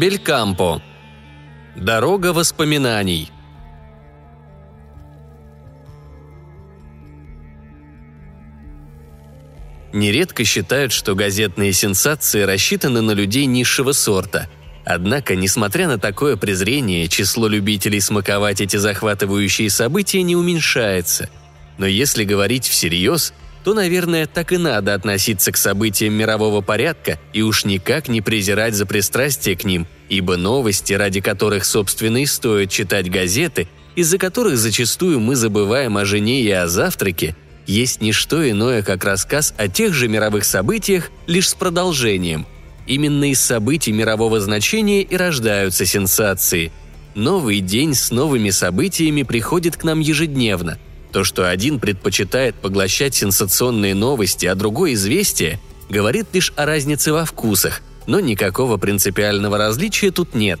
Белькампо. Дорога воспоминаний. Нередко считают, что газетные сенсации рассчитаны на людей низшего сорта. Однако, несмотря на такое презрение, число любителей смаковать эти захватывающие события не уменьшается. Но если говорить всерьез, то, наверное, так и надо относиться к событиям мирового порядка и уж никак не презирать за пристрастие к ним, ибо новости, ради которых, собственно, и стоит читать газеты, из-за которых зачастую мы забываем о жене и о завтраке, есть не что иное, как рассказ о тех же мировых событиях, лишь с продолжением. Именно из событий мирового значения и рождаются сенсации. Новый день с новыми событиями приходит к нам ежедневно. То, что один предпочитает поглощать сенсационные новости, а другой – известия, говорит лишь о разнице во вкусах, но никакого принципиального различия тут нет.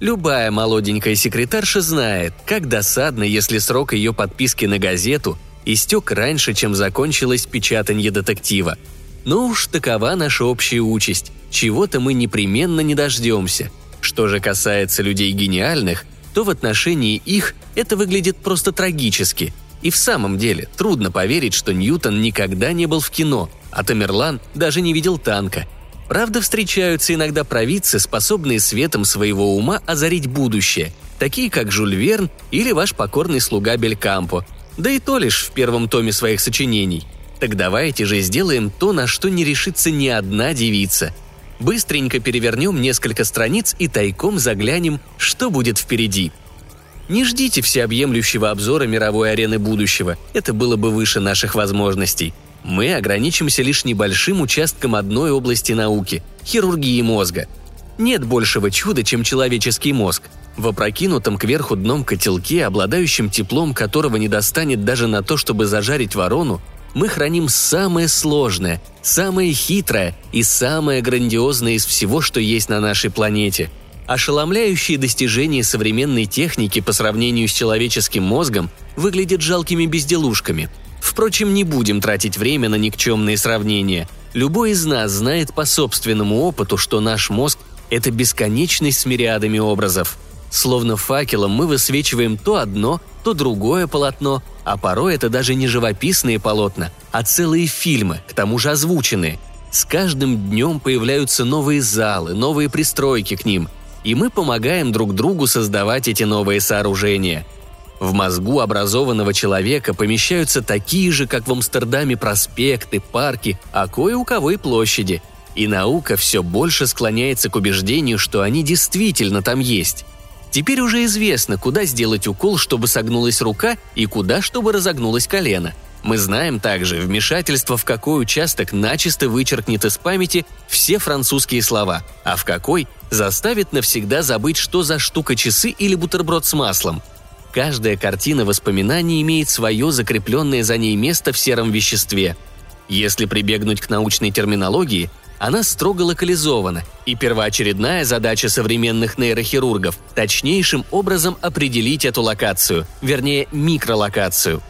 Любая молоденькая секретарша знает, как досадно, если срок ее подписки на газету истек раньше, чем закончилось печатание детектива. Но уж такова наша общая участь, чего-то мы непременно не дождемся. Что же касается людей гениальных, то в отношении их это выглядит просто трагически. И в самом деле трудно поверить, что Ньютон никогда не был в кино, а Тамерлан даже не видел танка. Правда, встречаются иногда провидцы, способные светом своего ума озарить будущее, такие как Жюль Верн или ваш покорный слуга Белькампо, да и то лишь в первом томе своих сочинений. Так давайте же сделаем то, на что не решится ни одна девица. Быстренько перевернем несколько страниц и тайком заглянем, что будет впереди. Не ждите всеобъемлющего обзора мировой арены будущего, это было бы выше наших возможностей. Мы ограничимся лишь небольшим участком одной области науки – хирургии мозга. Нет большего чуда, чем человеческий мозг – в опрокинутом кверху дном котелке, обладающем теплом которого не достанет даже на то, чтобы зажарить ворону, мы храним самое сложное, самое хитрое и самое грандиозное из всего, что есть на нашей планете. Ошеломляющие достижения современной техники по сравнению с человеческим мозгом выглядят жалкими безделушками. Впрочем, не будем тратить время на никчемные сравнения. Любой из нас знает по собственному опыту, что наш мозг – это бесконечность с мириадами образов – Словно факелом мы высвечиваем то одно, то другое полотно, а порой это даже не живописные полотна, а целые фильмы, к тому же озвученные. С каждым днем появляются новые залы, новые пристройки к ним, и мы помогаем друг другу создавать эти новые сооружения. В мозгу образованного человека помещаются такие же, как в Амстердаме, проспекты, парки, а кое у кого и площади. И наука все больше склоняется к убеждению, что они действительно там есть. Теперь уже известно, куда сделать укол, чтобы согнулась рука, и куда, чтобы разогнулось колено. Мы знаем также, вмешательство в какой участок начисто вычеркнет из памяти все французские слова, а в какой заставит навсегда забыть, что за штука часы или бутерброд с маслом. Каждая картина воспоминаний имеет свое закрепленное за ней место в сером веществе. Если прибегнуть к научной терминологии, она строго локализована, и первоочередная задача современных нейрохирургов – точнейшим образом определить эту локацию, вернее, микролокацию.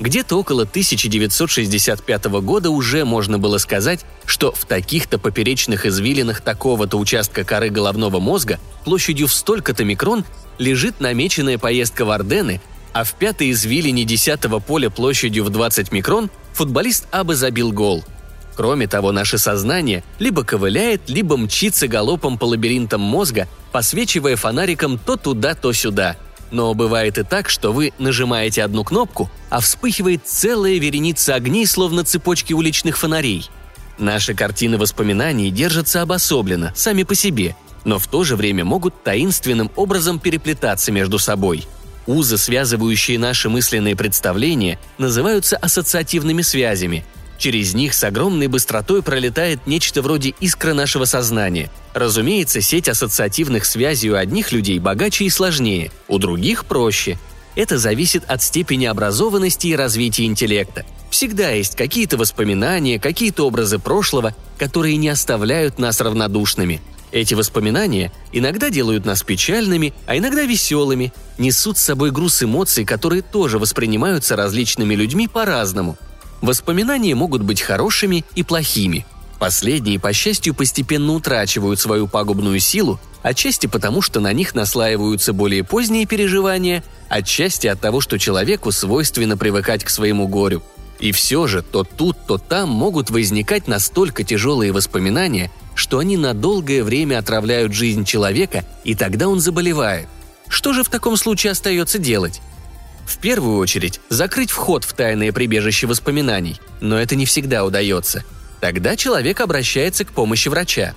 Где-то около 1965 года уже можно было сказать, что в таких-то поперечных извилинах такого-то участка коры головного мозга площадью в столько-то микрон лежит намеченная поездка в Ордены, а в пятой извилине десятого поля площадью в 20 микрон футболист Абы забил гол – Кроме того, наше сознание либо ковыляет, либо мчится галопом по лабиринтам мозга, посвечивая фонариком то туда, то сюда. Но бывает и так, что вы нажимаете одну кнопку, а вспыхивает целая вереница огней, словно цепочки уличных фонарей. Наши картины воспоминаний держатся обособленно, сами по себе, но в то же время могут таинственным образом переплетаться между собой. Узы, связывающие наши мысленные представления, называются ассоциативными связями – Через них с огромной быстротой пролетает нечто вроде искры нашего сознания. Разумеется, сеть ассоциативных связей у одних людей богаче и сложнее, у других проще. Это зависит от степени образованности и развития интеллекта. Всегда есть какие-то воспоминания, какие-то образы прошлого, которые не оставляют нас равнодушными. Эти воспоминания иногда делают нас печальными, а иногда веселыми, несут с собой груз эмоций, которые тоже воспринимаются различными людьми по-разному – Воспоминания могут быть хорошими и плохими. Последние, по счастью, постепенно утрачивают свою пагубную силу, отчасти потому, что на них наслаиваются более поздние переживания, отчасти от того, что человеку свойственно привыкать к своему горю. И все же то тут, то там могут возникать настолько тяжелые воспоминания, что они на долгое время отравляют жизнь человека, и тогда он заболевает. Что же в таком случае остается делать? В первую очередь, закрыть вход в тайное прибежище воспоминаний, но это не всегда удается – Тогда человек обращается к помощи врача.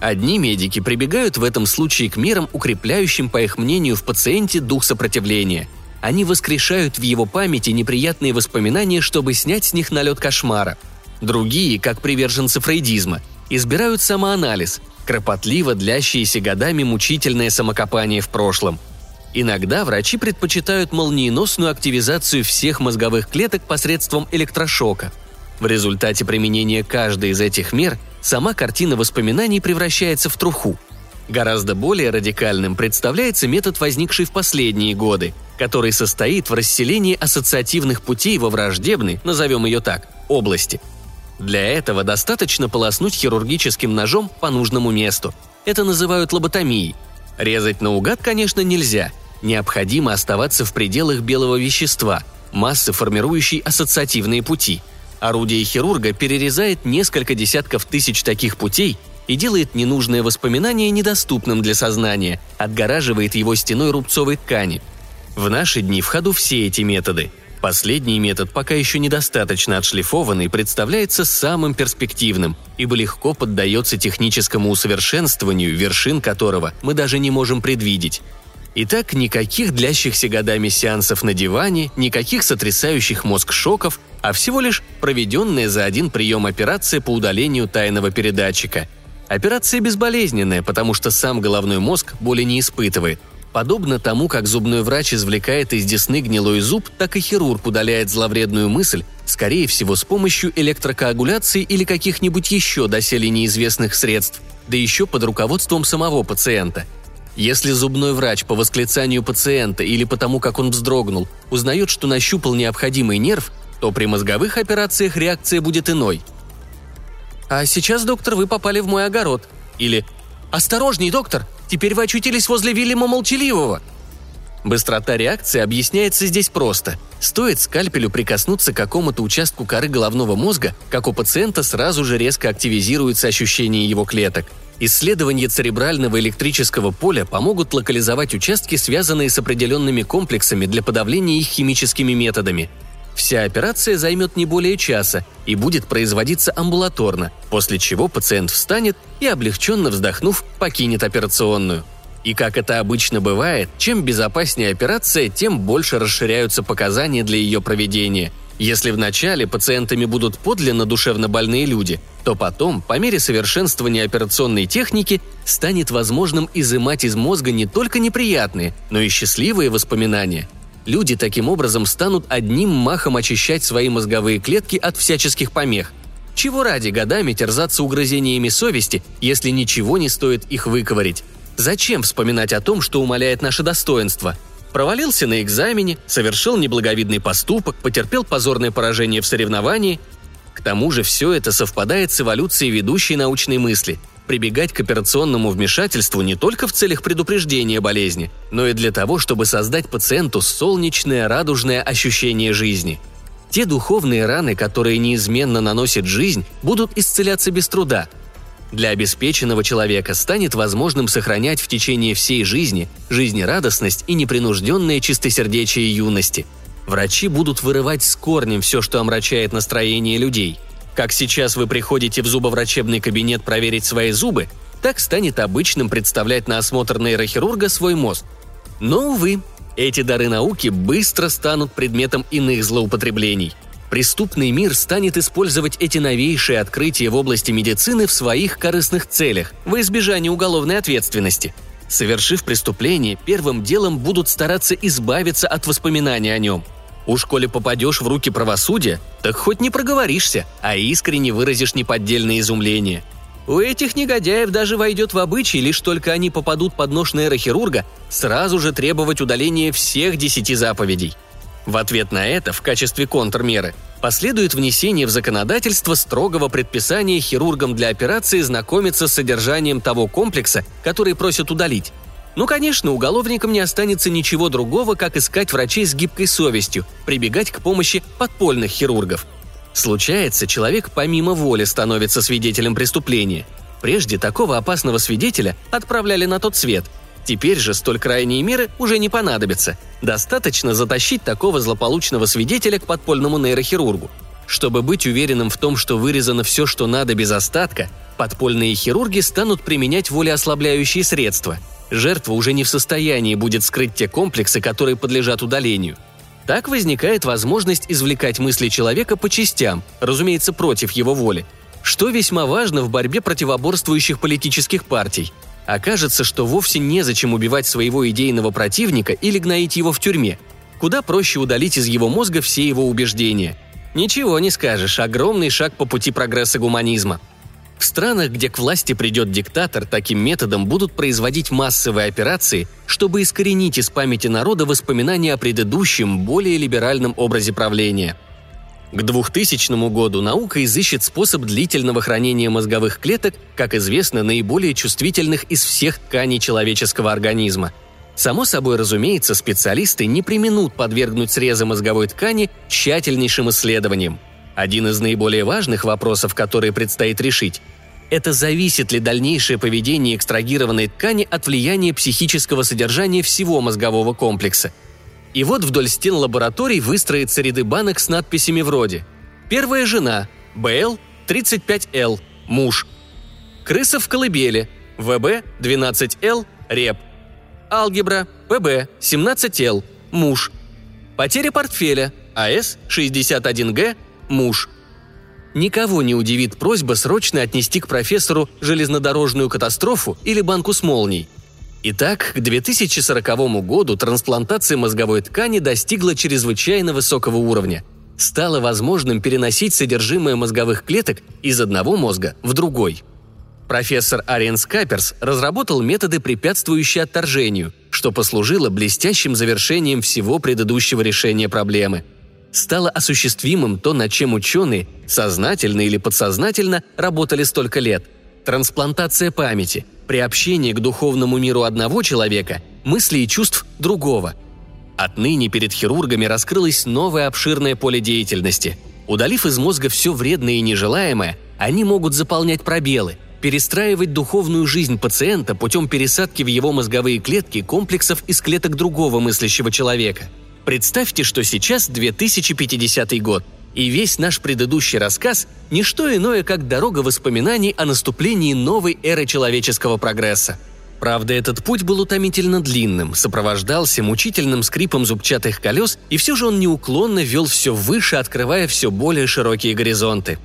Одни медики прибегают в этом случае к мерам, укрепляющим, по их мнению, в пациенте дух сопротивления. Они воскрешают в его памяти неприятные воспоминания, чтобы снять с них налет кошмара. Другие, как приверженцы фрейдизма, избирают самоанализ, кропотливо длящиеся годами мучительное самокопание в прошлом. Иногда врачи предпочитают молниеносную активизацию всех мозговых клеток посредством электрошока – в результате применения каждой из этих мер сама картина воспоминаний превращается в труху. Гораздо более радикальным представляется метод, возникший в последние годы, который состоит в расселении ассоциативных путей во враждебной, назовем ее так, области. Для этого достаточно полоснуть хирургическим ножом по нужному месту. Это называют лоботомией. Резать наугад, конечно, нельзя. Необходимо оставаться в пределах белого вещества, массы, формирующей ассоциативные пути – Орудие хирурга перерезает несколько десятков тысяч таких путей и делает ненужное воспоминание недоступным для сознания, отгораживает его стеной рубцовой ткани. В наши дни в ходу все эти методы. Последний метод, пока еще недостаточно отшлифованный, представляется самым перспективным, ибо легко поддается техническому усовершенствованию, вершин которого мы даже не можем предвидеть. Итак, никаких длящихся годами сеансов на диване, никаких сотрясающих мозг шоков, а всего лишь проведенная за один прием операция по удалению тайного передатчика. Операция безболезненная, потому что сам головной мозг боли не испытывает. Подобно тому, как зубной врач извлекает из десны гнилой зуб, так и хирург удаляет зловредную мысль, скорее всего, с помощью электрокоагуляции или каких-нибудь еще доселе неизвестных средств, да еще под руководством самого пациента – если зубной врач по восклицанию пациента или потому, как он вздрогнул, узнает, что нащупал необходимый нерв, то при мозговых операциях реакция будет иной. «А сейчас, доктор, вы попали в мой огород». Или «Осторожней, доктор, теперь вы очутились возле Вильяма Молчаливого». Быстрота реакции объясняется здесь просто. Стоит скальпелю прикоснуться к какому-то участку коры головного мозга, как у пациента сразу же резко активизируется ощущение его клеток – Исследования церебрального электрического поля помогут локализовать участки, связанные с определенными комплексами для подавления их химическими методами. Вся операция займет не более часа и будет производиться амбулаторно, после чего пациент встанет и, облегченно вздохнув, покинет операционную. И как это обычно бывает, чем безопаснее операция, тем больше расширяются показания для ее проведения – если вначале пациентами будут подлинно душевно больные люди, то потом, по мере совершенствования операционной техники, станет возможным изымать из мозга не только неприятные, но и счастливые воспоминания. Люди таким образом станут одним махом очищать свои мозговые клетки от всяческих помех. Чего ради годами терзаться угрызениями совести, если ничего не стоит их выковырить? Зачем вспоминать о том, что умаляет наше достоинство – Провалился на экзамене, совершил неблаговидный поступок, потерпел позорное поражение в соревновании. К тому же все это совпадает с эволюцией ведущей научной мысли – прибегать к операционному вмешательству не только в целях предупреждения болезни, но и для того, чтобы создать пациенту солнечное радужное ощущение жизни. Те духовные раны, которые неизменно наносит жизнь, будут исцеляться без труда – для обеспеченного человека станет возможным сохранять в течение всей жизни жизнерадостность и непринужденное чистосердечие юности. Врачи будут вырывать с корнем все, что омрачает настроение людей. Как сейчас вы приходите в зубоврачебный кабинет проверить свои зубы, так станет обычным представлять на осмотр нейрохирурга свой мозг. Но, увы, эти дары науки быстро станут предметом иных злоупотреблений – преступный мир станет использовать эти новейшие открытия в области медицины в своих корыстных целях, во избежание уголовной ответственности. Совершив преступление, первым делом будут стараться избавиться от воспоминаний о нем. Уж коли попадешь в руки правосудия, так хоть не проговоришься, а искренне выразишь неподдельное изумление. У этих негодяев даже войдет в обычай, лишь только они попадут под нож нейрохирурга, сразу же требовать удаления всех десяти заповедей – В ответ на это, в качестве контрмеры, последует внесение в законодательство строгого предписания хирургам для операции знакомиться с содержанием того комплекса, который просят удалить. Ну, конечно, уголовникам не останется ничего другого, как искать врачей с гибкой совестью, прибегать к помощи подпольных хирургов. Случается, человек помимо воли становится свидетелем преступления. Прежде такого опасного свидетеля отправляли на тот свет – Теперь же столь крайние меры уже не понадобятся. Достаточно затащить такого злополучного свидетеля к подпольному нейрохирургу. Чтобы быть уверенным в том, что вырезано все, что надо без остатка, подпольные хирурги станут применять волеослабляющие средства. Жертва уже не в состоянии будет скрыть те комплексы, которые подлежат удалению. Так возникает возможность извлекать мысли человека по частям, разумеется, против его воли, что весьма важно в борьбе противоборствующих политических партий – окажется, что вовсе незачем убивать своего идейного противника или гноить его в тюрьме. Куда проще удалить из его мозга все его убеждения. Ничего не скажешь, огромный шаг по пути прогресса гуманизма. В странах, где к власти придет диктатор, таким методом будут производить массовые операции, чтобы искоренить из памяти народа воспоминания о предыдущем, более либеральном образе правления – к 2000 году наука изыщет способ длительного хранения мозговых клеток, как известно, наиболее чувствительных из всех тканей человеческого организма. Само собой разумеется, специалисты не применут подвергнуть срезы мозговой ткани тщательнейшим исследованиям. Один из наиболее важных вопросов, которые предстоит решить, это зависит ли дальнейшее поведение экстрагированной ткани от влияния психического содержания всего мозгового комплекса – и вот вдоль стен лабораторий выстроятся ряды банок с надписями вроде «Первая жена», «БЛ», «35Л», «Муж», «Крыса в колыбели», «ВБ», «12Л», «Реп», «Алгебра», «ПБ», «17Л», «Муж», «Потеря портфеля», «АС», «61Г», «Муж», Никого не удивит просьба срочно отнести к профессору железнодорожную катастрофу или банку с молнией – Итак, к 2040 году трансплантация мозговой ткани достигла чрезвычайно высокого уровня. Стало возможным переносить содержимое мозговых клеток из одного мозга в другой. Профессор Ариен Скаперс разработал методы, препятствующие отторжению, что послужило блестящим завершением всего предыдущего решения проблемы. Стало осуществимым то, над чем ученые, сознательно или подсознательно, работали столько лет – трансплантация памяти – приобщение к духовному миру одного человека, мысли и чувств другого. Отныне перед хирургами раскрылось новое обширное поле деятельности. Удалив из мозга все вредное и нежелаемое, они могут заполнять пробелы, перестраивать духовную жизнь пациента путем пересадки в его мозговые клетки комплексов из клеток другого мыслящего человека. Представьте, что сейчас 2050 год – и весь наш предыдущий рассказ – не что иное, как дорога воспоминаний о наступлении новой эры человеческого прогресса. Правда, этот путь был утомительно длинным, сопровождался мучительным скрипом зубчатых колес, и все же он неуклонно вел все выше, открывая все более широкие горизонты.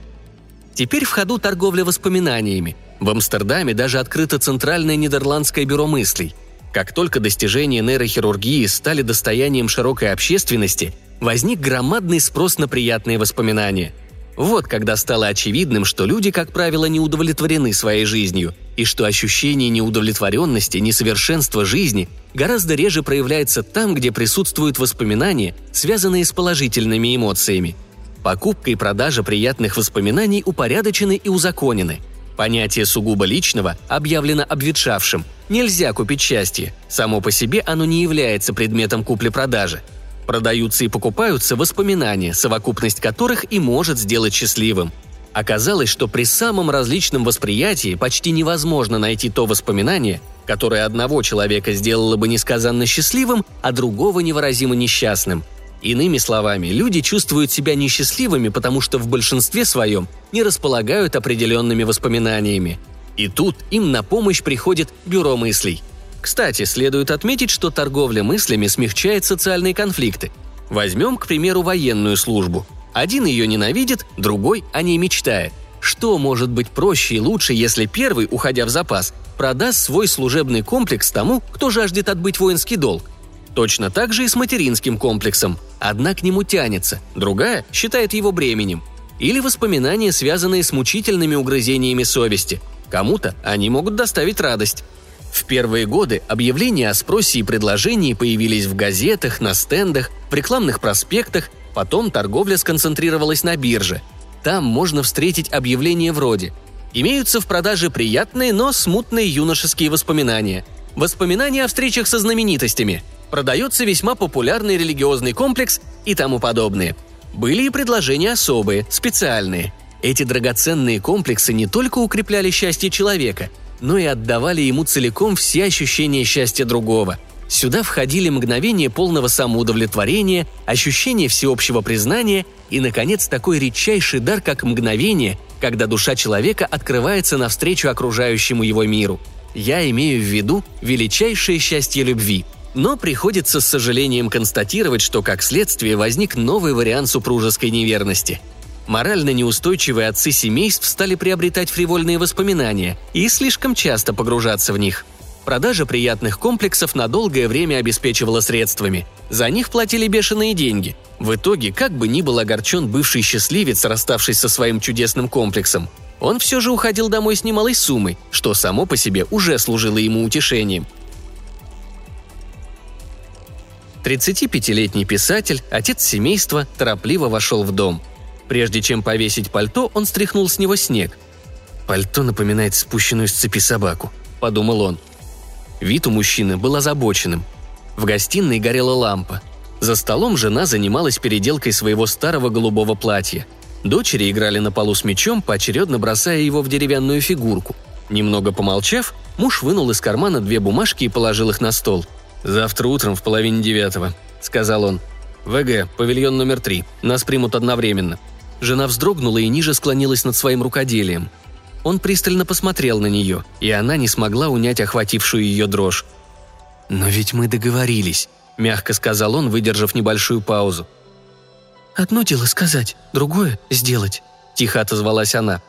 Теперь в ходу торговля воспоминаниями. В Амстердаме даже открыто Центральное Нидерландское бюро мыслей. Как только достижения нейрохирургии стали достоянием широкой общественности – возник громадный спрос на приятные воспоминания. Вот когда стало очевидным, что люди, как правило, не удовлетворены своей жизнью, и что ощущение неудовлетворенности, несовершенства жизни гораздо реже проявляется там, где присутствуют воспоминания, связанные с положительными эмоциями. Покупка и продажа приятных воспоминаний упорядочены и узаконены. Понятие сугубо личного объявлено обветшавшим. Нельзя купить счастье. Само по себе оно не является предметом купли-продажи – Продаются и покупаются воспоминания, совокупность которых и может сделать счастливым. Оказалось, что при самом различном восприятии почти невозможно найти то воспоминание, которое одного человека сделало бы несказанно счастливым, а другого невыразимо несчастным. Иными словами, люди чувствуют себя несчастливыми, потому что в большинстве своем не располагают определенными воспоминаниями. И тут им на помощь приходит бюро мыслей – кстати, следует отметить, что торговля мыслями смягчает социальные конфликты. Возьмем, к примеру, военную службу. Один ее ненавидит, другой о ней мечтает. Что может быть проще и лучше, если первый, уходя в запас, продаст свой служебный комплекс тому, кто жаждет отбыть воинский долг? Точно так же и с материнским комплексом. Одна к нему тянется, другая считает его бременем. Или воспоминания, связанные с мучительными угрызениями совести. Кому-то они могут доставить радость. В первые годы объявления о спросе и предложении появились в газетах, на стендах, в рекламных проспектах, потом торговля сконцентрировалась на бирже. Там можно встретить объявления вроде «Имеются в продаже приятные, но смутные юношеские воспоминания», «Воспоминания о встречах со знаменитостями», «Продается весьма популярный религиозный комплекс» и тому подобное. Были и предложения особые, специальные. Эти драгоценные комплексы не только укрепляли счастье человека – но и отдавали ему целиком все ощущения счастья другого. Сюда входили мгновения полного самоудовлетворения, ощущение всеобщего признания и, наконец, такой редчайший дар, как мгновение, когда душа человека открывается навстречу окружающему его миру. Я имею в виду величайшее счастье любви. Но приходится с сожалением констатировать, что как следствие возник новый вариант супружеской неверности – Морально неустойчивые отцы семейств стали приобретать фривольные воспоминания и слишком часто погружаться в них. Продажа приятных комплексов на долгое время обеспечивала средствами. За них платили бешеные деньги. В итоге, как бы ни был огорчен бывший счастливец, расставшись со своим чудесным комплексом, он все же уходил домой с немалой суммой, что само по себе уже служило ему утешением. 35-летний писатель, отец семейства, торопливо вошел в дом – Прежде чем повесить пальто, он стряхнул с него снег. «Пальто напоминает спущенную с цепи собаку», – подумал он. Вид у мужчины был озабоченным. В гостиной горела лампа. За столом жена занималась переделкой своего старого голубого платья. Дочери играли на полу с мечом, поочередно бросая его в деревянную фигурку. Немного помолчав, муж вынул из кармана две бумажки и положил их на стол. «Завтра утром в половине девятого», — сказал он. «ВГ, павильон номер три. Нас примут одновременно. Жена вздрогнула и ниже склонилась над своим рукоделием. Он пристально посмотрел на нее, и она не смогла унять охватившую ее дрожь. «Но ведь мы договорились», – мягко сказал он, выдержав небольшую паузу. «Одно дело сказать, другое – сделать», – тихо отозвалась она.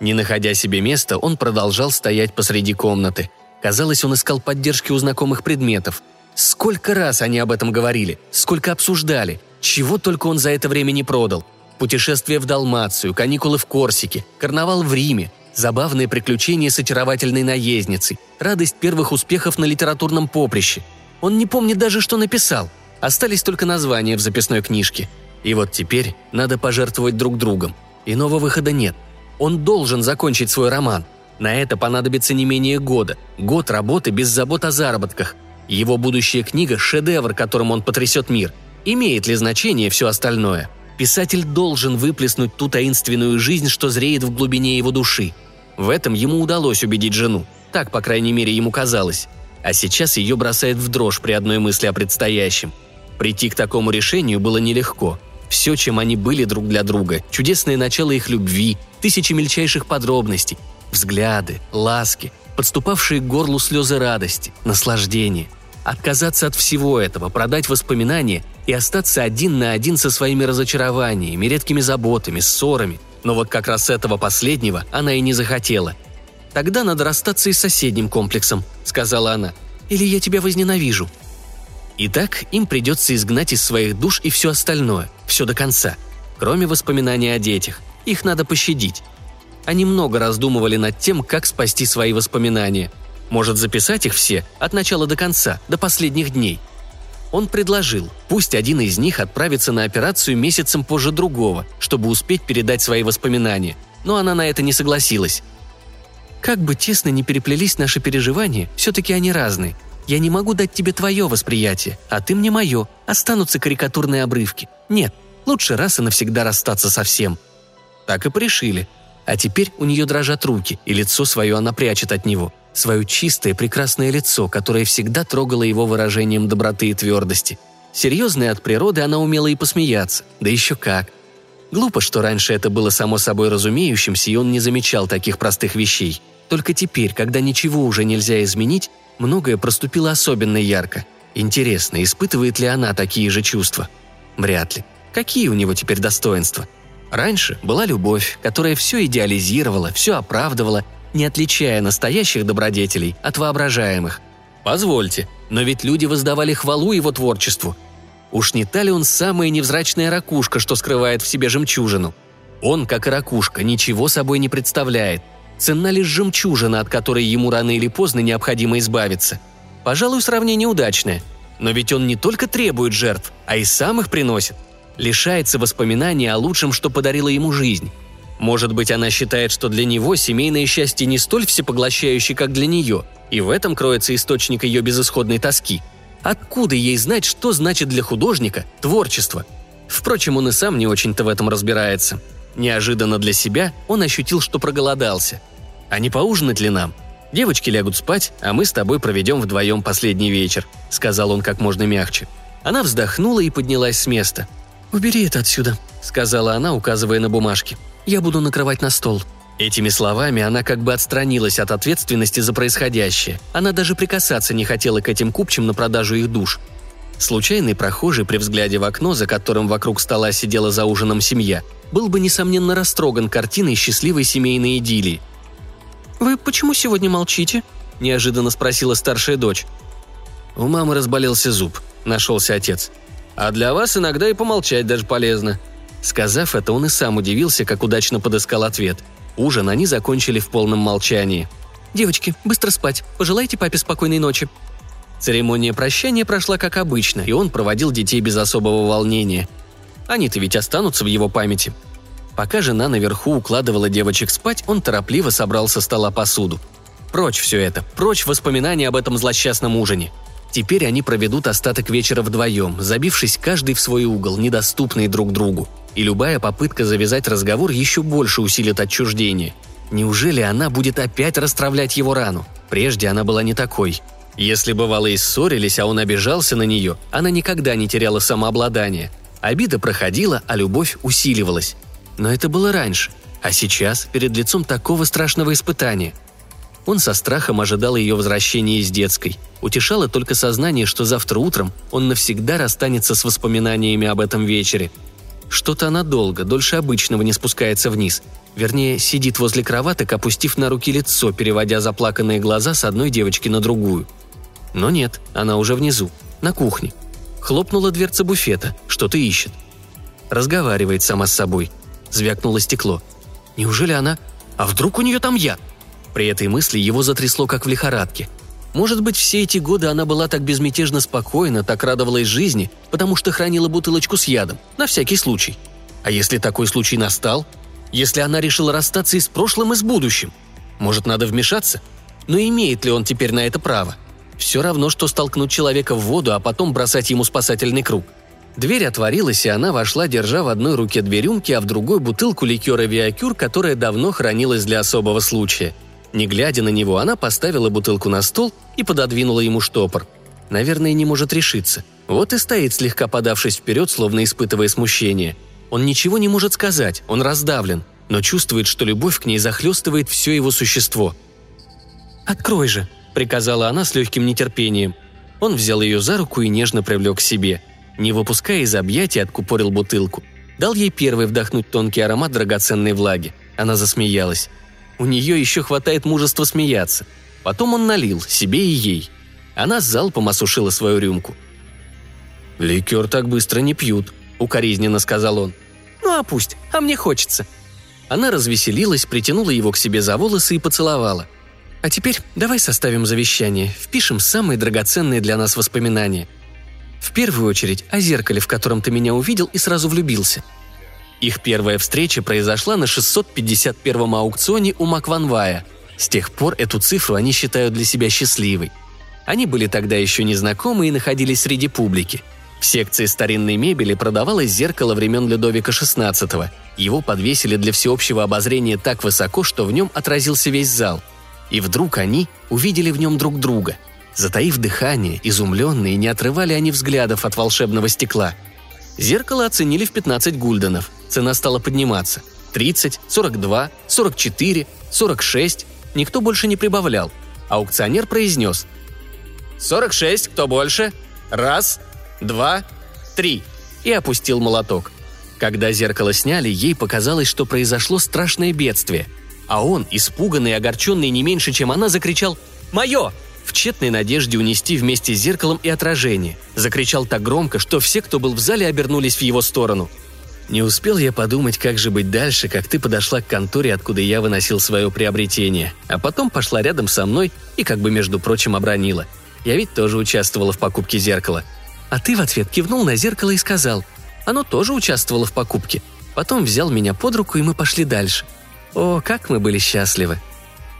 Не находя себе места, он продолжал стоять посреди комнаты. Казалось, он искал поддержки у знакомых предметов. Сколько раз они об этом говорили, сколько обсуждали, чего только он за это время не продал – Путешествие в Далмацию, каникулы в Корсике, карнавал в Риме, забавные приключения с очаровательной наездницей, радость первых успехов на литературном поприще. Он не помнит даже, что написал. Остались только названия в записной книжке. И вот теперь надо пожертвовать друг другом. Иного выхода нет. Он должен закончить свой роман. На это понадобится не менее года. Год работы без забот о заработках. Его будущая книга – шедевр, которым он потрясет мир. Имеет ли значение все остальное – Писатель должен выплеснуть ту таинственную жизнь, что зреет в глубине его души. В этом ему удалось убедить жену. Так, по крайней мере, ему казалось. А сейчас ее бросает в дрожь при одной мысли о предстоящем. Прийти к такому решению было нелегко. Все, чем они были друг для друга, чудесное начало их любви, тысячи мельчайших подробностей, взгляды, ласки, подступавшие к горлу слезы радости, наслаждения – Отказаться от всего этого, продать воспоминания и остаться один на один со своими разочарованиями, редкими заботами, ссорами. Но вот как раз этого последнего она и не захотела. «Тогда надо расстаться и с соседним комплексом», — сказала она. «Или я тебя возненавижу». Итак, им придется изгнать из своих душ и все остальное, все до конца, кроме воспоминаний о детях. Их надо пощадить. Они много раздумывали над тем, как спасти свои воспоминания — может записать их все от начала до конца, до последних дней. Он предложил, пусть один из них отправится на операцию месяцем позже другого, чтобы успеть передать свои воспоминания, но она на это не согласилась. «Как бы тесно не переплелись наши переживания, все-таки они разные. Я не могу дать тебе твое восприятие, а ты мне мое. Останутся карикатурные обрывки. Нет, лучше раз и навсегда расстаться со всем». Так и пришили. А теперь у нее дрожат руки, и лицо свое она прячет от него – свое чистое прекрасное лицо, которое всегда трогало его выражением доброты и твердости. Серьезная от природы, она умела и посмеяться, да еще как. Глупо, что раньше это было само собой разумеющимся, и он не замечал таких простых вещей. Только теперь, когда ничего уже нельзя изменить, многое проступило особенно ярко. Интересно, испытывает ли она такие же чувства? Вряд ли. Какие у него теперь достоинства? Раньше была любовь, которая все идеализировала, все оправдывала не отличая настоящих добродетелей от воображаемых. Позвольте, но ведь люди воздавали хвалу его творчеству. Уж не та ли он самая невзрачная ракушка, что скрывает в себе жемчужину? Он, как и ракушка, ничего собой не представляет. Ценна лишь жемчужина, от которой ему рано или поздно необходимо избавиться. Пожалуй, сравнение удачное. Но ведь он не только требует жертв, а и сам их приносит. Лишается воспоминаний о лучшем, что подарила ему жизнь. Может быть, она считает, что для него семейное счастье не столь всепоглощающее, как для нее, и в этом кроется источник ее безысходной тоски. Откуда ей знать, что значит для художника творчество? Впрочем, он и сам не очень-то в этом разбирается. Неожиданно для себя он ощутил, что проголодался. «А не поужинать ли нам? Девочки лягут спать, а мы с тобой проведем вдвоем последний вечер», — сказал он как можно мягче. Она вздохнула и поднялась с места. «Убери это отсюда», — сказала она, указывая на бумажки. «Я буду накрывать на стол». Этими словами она как бы отстранилась от ответственности за происходящее. Она даже прикасаться не хотела к этим купчим на продажу их душ. Случайный прохожий при взгляде в окно, за которым вокруг стола сидела за ужином семья, был бы, несомненно, растроган картиной счастливой семейной идиллии. «Вы почему сегодня молчите?» – неожиданно спросила старшая дочь. «У мамы разболелся зуб», – нашелся отец. «А для вас иногда и помолчать даже полезно». Сказав это, он и сам удивился, как удачно подыскал ответ. Ужин они закончили в полном молчании. «Девочки, быстро спать. Пожелайте папе спокойной ночи», Церемония прощания прошла как обычно, и он проводил детей без особого волнения. Они-то ведь останутся в его памяти. Пока жена наверху укладывала девочек спать, он торопливо собрал со стола посуду. Прочь все это, прочь воспоминания об этом злосчастном ужине. Теперь они проведут остаток вечера вдвоем, забившись каждый в свой угол, недоступный друг другу. И любая попытка завязать разговор еще больше усилит отчуждение. Неужели она будет опять расстравлять его рану? Прежде она была не такой. Если бывало и ссорились, а он обижался на нее, она никогда не теряла самообладание. Обида проходила, а любовь усиливалась. Но это было раньше, а сейчас, перед лицом такого страшного испытания. Он со страхом ожидал ее возвращения из детской. Утешало только сознание, что завтра утром он навсегда расстанется с воспоминаниями об этом вечере. Что-то она долго, дольше обычного не спускается вниз. Вернее, сидит возле кроваток, опустив на руки лицо, переводя заплаканные глаза с одной девочки на другую – но нет, она уже внизу, на кухне. Хлопнула дверца буфета, что-то ищет. Разговаривает сама с собой. Звякнуло стекло. Неужели она... А вдруг у нее там яд? При этой мысли его затрясло, как в лихорадке. Может быть, все эти годы она была так безмятежно спокойна, так радовалась жизни, потому что хранила бутылочку с ядом, на всякий случай. А если такой случай настал? Если она решила расстаться и с прошлым, и с будущим? Может, надо вмешаться? Но имеет ли он теперь на это право? Все равно, что столкнуть человека в воду, а потом бросать ему спасательный круг. Дверь отворилась, и она вошла, держа в одной руке две рюмки, а в другой бутылку ликера «Виакюр», которая давно хранилась для особого случая. Не глядя на него, она поставила бутылку на стол и пододвинула ему штопор. Наверное, не может решиться. Вот и стоит, слегка подавшись вперед, словно испытывая смущение. Он ничего не может сказать, он раздавлен, но чувствует, что любовь к ней захлестывает все его существо. «Открой же», – приказала она с легким нетерпением. Он взял ее за руку и нежно привлек к себе. Не выпуская из объятий, откупорил бутылку. Дал ей первой вдохнуть тонкий аромат драгоценной влаги. Она засмеялась. У нее еще хватает мужества смеяться. Потом он налил, себе и ей. Она с залпом осушила свою рюмку. «Ликер так быстро не пьют», — укоризненно сказал он. «Ну а пусть, а мне хочется». Она развеселилась, притянула его к себе за волосы и поцеловала. А теперь давай составим завещание, впишем самые драгоценные для нас воспоминания. В первую очередь о зеркале, в котором ты меня увидел и сразу влюбился. Их первая встреча произошла на 651-м аукционе у Макванвая. С тех пор эту цифру они считают для себя счастливой. Они были тогда еще незнакомы и находились среди публики. В секции старинной мебели продавалось зеркало времен Людовика XVI. Его подвесили для всеобщего обозрения так высоко, что в нем отразился весь зал – и вдруг они увидели в нем друг друга. Затаив дыхание, изумленные, не отрывали они взглядов от волшебного стекла. Зеркало оценили в 15 гульденов. Цена стала подниматься. 30, 42, 44, 46. Никто больше не прибавлял. Аукционер произнес. «46, кто больше? Раз, два, три!» И опустил молоток. Когда зеркало сняли, ей показалось, что произошло страшное бедствие – а он, испуганный и огорченный не меньше, чем она, закричал «Мое!» в тщетной надежде унести вместе с зеркалом и отражение. Закричал так громко, что все, кто был в зале, обернулись в его сторону. Не успел я подумать, как же быть дальше, как ты подошла к конторе, откуда я выносил свое приобретение, а потом пошла рядом со мной и как бы, между прочим, обронила. Я ведь тоже участвовала в покупке зеркала. А ты в ответ кивнул на зеркало и сказал. Оно тоже участвовало в покупке. Потом взял меня под руку, и мы пошли дальше. О, как мы были счастливы.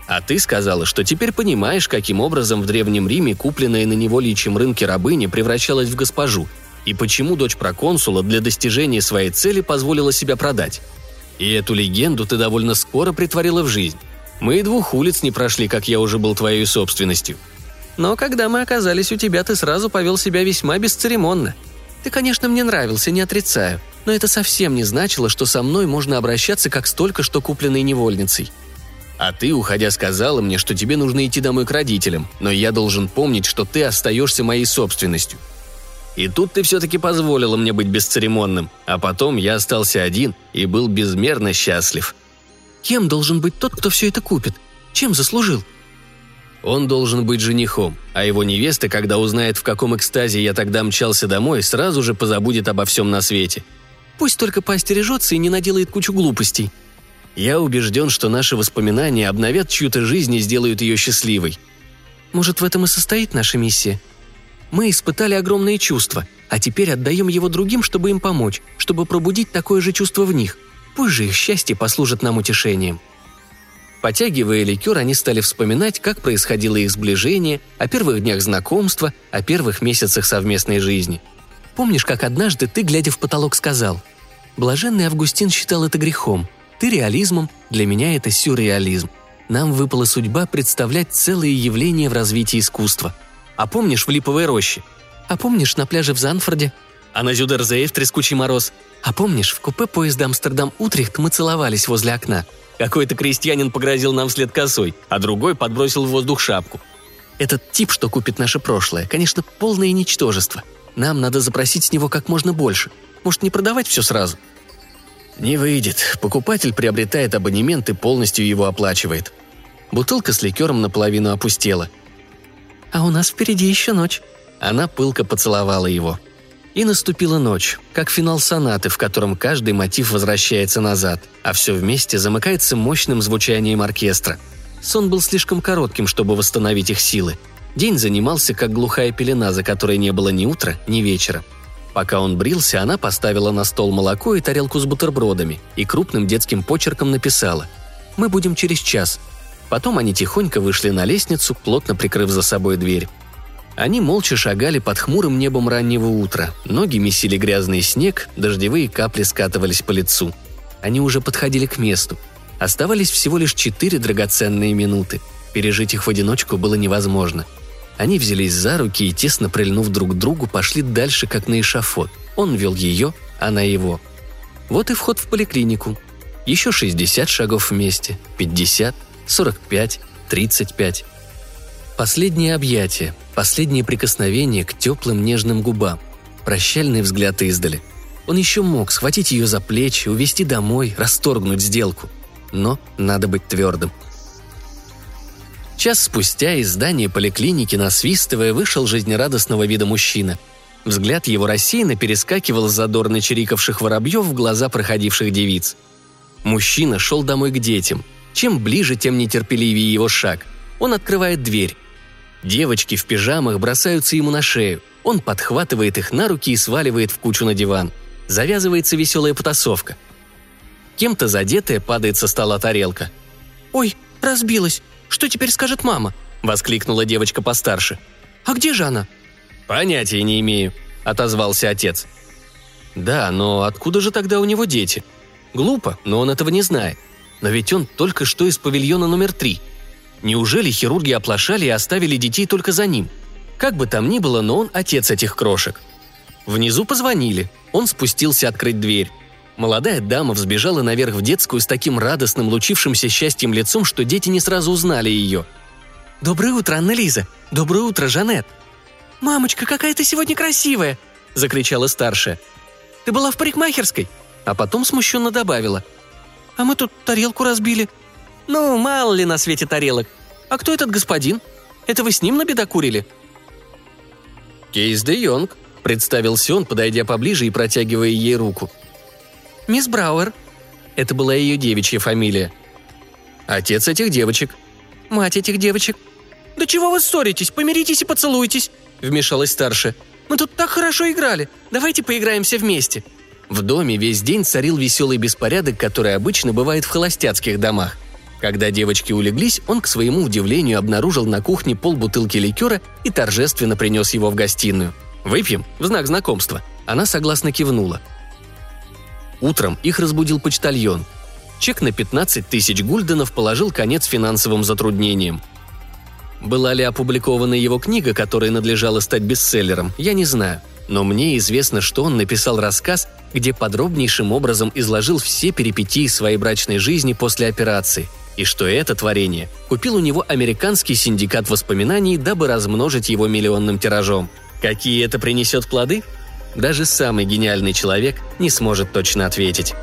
А ты сказала, что теперь понимаешь, каким образом в Древнем Риме купленная на неволичьем рынке рабыня превращалась в госпожу – и почему дочь проконсула для достижения своей цели позволила себя продать. И эту легенду ты довольно скоро притворила в жизнь. Мы и двух улиц не прошли, как я уже был твоей собственностью. Но когда мы оказались у тебя, ты сразу повел себя весьма бесцеремонно. Ты, конечно, мне нравился, не отрицаю, но это совсем не значило, что со мной можно обращаться как столько что купленной невольницей. А ты, уходя, сказала мне, что тебе нужно идти домой к родителям, но я должен помнить, что ты остаешься моей собственностью – и тут ты все-таки позволила мне быть бесцеремонным, а потом я остался один и был безмерно счастлив. Кем должен быть тот, кто все это купит? Чем заслужил? Он должен быть женихом, а его невеста, когда узнает, в каком экстазе я тогда мчался домой, сразу же позабудет обо всем на свете. Пусть только поостережется и не наделает кучу глупостей. Я убежден, что наши воспоминания обновят чью-то жизнь и сделают ее счастливой. Может, в этом и состоит наша миссия – мы испытали огромные чувства, а теперь отдаем его другим, чтобы им помочь, чтобы пробудить такое же чувство в них. Пусть же их счастье послужит нам утешением». Потягивая ликер, они стали вспоминать, как происходило их сближение, о первых днях знакомства, о первых месяцах совместной жизни. «Помнишь, как однажды ты, глядя в потолок, сказал, «Блаженный Августин считал это грехом. Ты реализмом, для меня это сюрреализм. Нам выпала судьба представлять целые явления в развитии искусства. А помнишь в Липовой роще? А помнишь на пляже в Занфорде? А на Зюдерзее в трескучий мороз? А помнишь, в купе поезда Амстердам-Утрехт мы целовались возле окна? Какой-то крестьянин погрозил нам вслед косой, а другой подбросил в воздух шапку. Этот тип, что купит наше прошлое, конечно, полное ничтожество. Нам надо запросить с него как можно больше. Может, не продавать все сразу? Не выйдет. Покупатель приобретает абонемент и полностью его оплачивает. Бутылка с ликером наполовину опустела – а у нас впереди еще ночь». Она пылко поцеловала его. И наступила ночь, как финал сонаты, в котором каждый мотив возвращается назад, а все вместе замыкается мощным звучанием оркестра. Сон был слишком коротким, чтобы восстановить их силы. День занимался, как глухая пелена, за которой не было ни утра, ни вечера. Пока он брился, она поставила на стол молоко и тарелку с бутербродами и крупным детским почерком написала «Мы будем через час. Потом они тихонько вышли на лестницу, плотно прикрыв за собой дверь. Они молча шагали под хмурым небом раннего утра. Ноги месили грязный снег, дождевые капли скатывались по лицу. Они уже подходили к месту. Оставались всего лишь четыре драгоценные минуты. Пережить их в одиночку было невозможно. Они взялись за руки и, тесно прильнув друг к другу, пошли дальше, как на эшафот. Он вел ее, она его. Вот и вход в поликлинику. Еще 60 шагов вместе, 50, 45, 35. Последнее объятие, последнее прикосновение к теплым нежным губам, прощальный взгляд издали. Он еще мог схватить ее за плечи, увести домой, расторгнуть сделку. Но надо быть твердым. Час спустя из здания поликлиники, насвистывая, вышел жизнерадостного вида мужчина. Взгляд его рассеянно перескакивал с задорно чирикавших воробьев в глаза проходивших девиц. Мужчина шел домой к детям, чем ближе, тем нетерпеливее его шаг. Он открывает дверь. Девочки в пижамах бросаются ему на шею. Он подхватывает их на руки и сваливает в кучу на диван. Завязывается веселая потасовка. Кем-то задетая падает со стола тарелка. «Ой, разбилась! Что теперь скажет мама?» – воскликнула девочка постарше. «А где же она?» «Понятия не имею», – отозвался отец. «Да, но откуда же тогда у него дети? Глупо, но он этого не знает. Но ведь он только что из павильона номер три. Неужели хирурги оплошали и оставили детей только за ним? Как бы там ни было, но он отец этих крошек. Внизу позвонили. Он спустился открыть дверь. Молодая дама взбежала наверх в детскую с таким радостным, лучившимся счастьем лицом, что дети не сразу узнали ее. «Доброе утро, Анна Лиза! Доброе утро, Жанет!» «Мамочка, какая ты сегодня красивая!» – закричала старшая. «Ты была в парикмахерской?» А потом смущенно добавила. А мы тут тарелку разбили». «Ну, мало ли на свете тарелок. А кто этот господин? Это вы с ним набедокурили?» «Кейс де Йонг», — представился он, подойдя поближе и протягивая ей руку. «Мисс Брауэр». Это была ее девичья фамилия. «Отец этих девочек». «Мать этих девочек». «Да чего вы ссоритесь? Помиритесь и поцелуйтесь», — вмешалась старшая. «Мы тут так хорошо играли. Давайте поиграем все вместе». В доме весь день царил веселый беспорядок, который обычно бывает в холостяцких домах. Когда девочки улеглись, он, к своему удивлению, обнаружил на кухне полбутылки ликера и торжественно принес его в гостиную. «Выпьем?» в знак знакомства. Она согласно кивнула. Утром их разбудил почтальон. Чек на 15 тысяч гульденов положил конец финансовым затруднениям. Была ли опубликована его книга, которая надлежала стать бестселлером, я не знаю. Но мне известно, что он написал рассказ, где подробнейшим образом изложил все перипетии своей брачной жизни после операции – и что это творение купил у него американский синдикат воспоминаний, дабы размножить его миллионным тиражом. Какие это принесет плоды? Даже самый гениальный человек не сможет точно ответить.